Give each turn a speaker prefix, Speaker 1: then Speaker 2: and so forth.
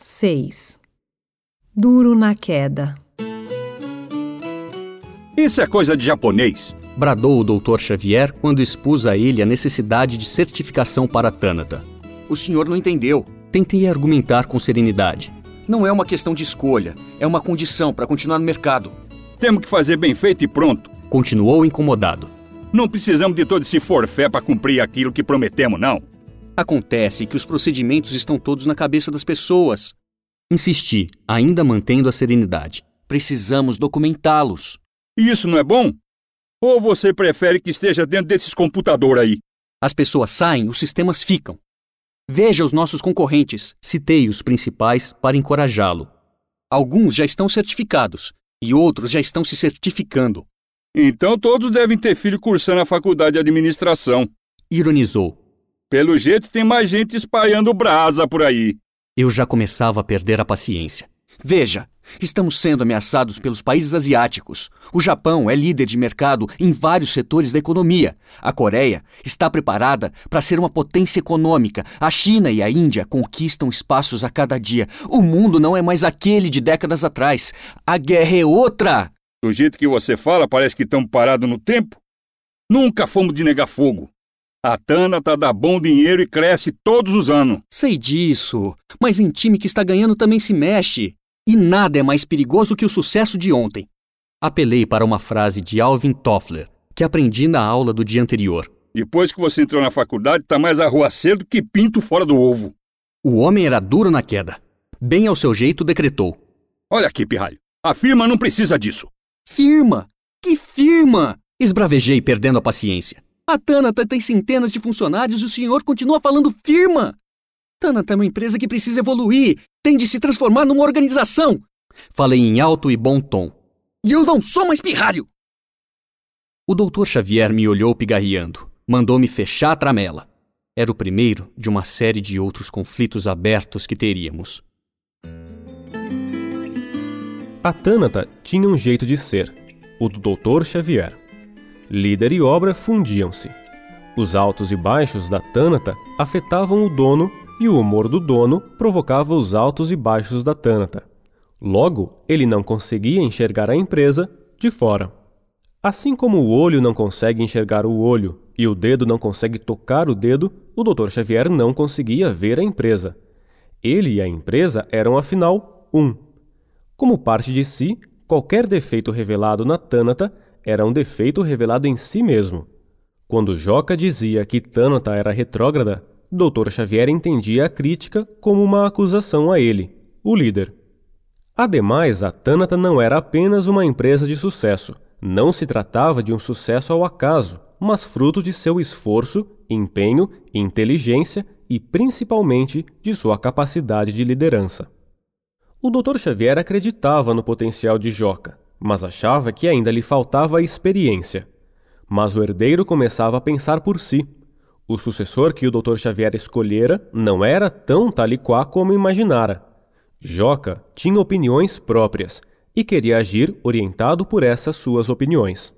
Speaker 1: 6. Duro na queda.
Speaker 2: Isso é coisa de japonês.
Speaker 3: Bradou o Dr. Xavier quando expus a ele a necessidade de certificação para Tânata.
Speaker 4: O senhor não entendeu.
Speaker 3: Tentei argumentar com serenidade.
Speaker 4: Não é uma questão de escolha, é uma condição para continuar no mercado.
Speaker 2: Temos que fazer bem feito e pronto.
Speaker 3: Continuou incomodado.
Speaker 2: Não precisamos de todo esse forfé para cumprir aquilo que prometemos, não.
Speaker 4: Acontece que os procedimentos estão todos na cabeça das pessoas.
Speaker 3: Insisti, ainda mantendo a serenidade.
Speaker 4: Precisamos documentá-los.
Speaker 2: E isso não é bom? Ou você prefere que esteja dentro desses computadores aí?
Speaker 4: As pessoas saem, os sistemas ficam. Veja os nossos concorrentes.
Speaker 3: Citei os principais para encorajá-lo.
Speaker 4: Alguns já estão certificados e outros já estão se certificando.
Speaker 2: Então todos devem ter filho cursando a faculdade de administração.
Speaker 3: Ironizou.
Speaker 2: Pelo jeito tem mais gente espalhando brasa por aí.
Speaker 3: Eu já começava a perder a paciência.
Speaker 4: Veja, estamos sendo ameaçados pelos países asiáticos. O Japão é líder de mercado em vários setores da economia. A Coreia está preparada para ser uma potência econômica. A China e a Índia conquistam espaços a cada dia. O mundo não é mais aquele de décadas atrás. A guerra é outra.
Speaker 2: Do jeito que você fala, parece que estamos parados no tempo. Nunca fomos de negar fogo. A Tana tá dá bom dinheiro e cresce todos os anos.
Speaker 4: Sei disso, mas em time que está ganhando também se mexe. E nada é mais perigoso que o sucesso de ontem.
Speaker 3: Apelei para uma frase de Alvin Toffler, que aprendi na aula do dia anterior.
Speaker 2: Depois que você entrou na faculdade, tá mais arruaceiro que pinto fora do ovo.
Speaker 3: O homem era duro na queda. Bem ao seu jeito, decretou.
Speaker 2: Olha aqui, pirralho. A firma não precisa disso.
Speaker 4: Firma? Que firma?
Speaker 3: Esbravejei, perdendo a paciência.
Speaker 4: A Tanata tem centenas de funcionários e o senhor continua falando firma. Tanata é uma empresa que precisa evoluir, tem de se transformar numa organização.
Speaker 3: Falei em alto e bom tom.
Speaker 4: E eu não sou mais pirralho!
Speaker 3: O doutor Xavier me olhou pigarreando. Mandou-me fechar a tramela. Era o primeiro de uma série de outros conflitos abertos que teríamos.
Speaker 5: A Tânata tinha um jeito de ser, o do doutor Xavier. Líder e obra fundiam-se. Os altos e baixos da Tânata afetavam o dono e o humor do dono provocava os altos e baixos da Tânata. Logo, ele não conseguia enxergar a empresa de fora. Assim como o olho não consegue enxergar o olho e o dedo não consegue tocar o dedo, o Dr. Xavier não conseguia ver a empresa. Ele e a empresa eram, afinal, um. Como parte de si, qualquer defeito revelado na Tânata era um defeito revelado em si mesmo. Quando Joca dizia que Tânata era retrógrada, Dr. Xavier entendia a crítica como uma acusação a ele, o líder. Ademais, a Tânata não era apenas uma empresa de sucesso. Não se tratava de um sucesso ao acaso, mas fruto de seu esforço, empenho, inteligência e principalmente de sua capacidade de liderança. O Dr. Xavier acreditava no potencial de Joca, mas achava que ainda lhe faltava experiência. Mas o herdeiro começava a pensar por si. O sucessor que o Dr. Xavier escolhera não era tão taliquá como imaginara. Joca tinha opiniões próprias e queria agir orientado por essas suas opiniões.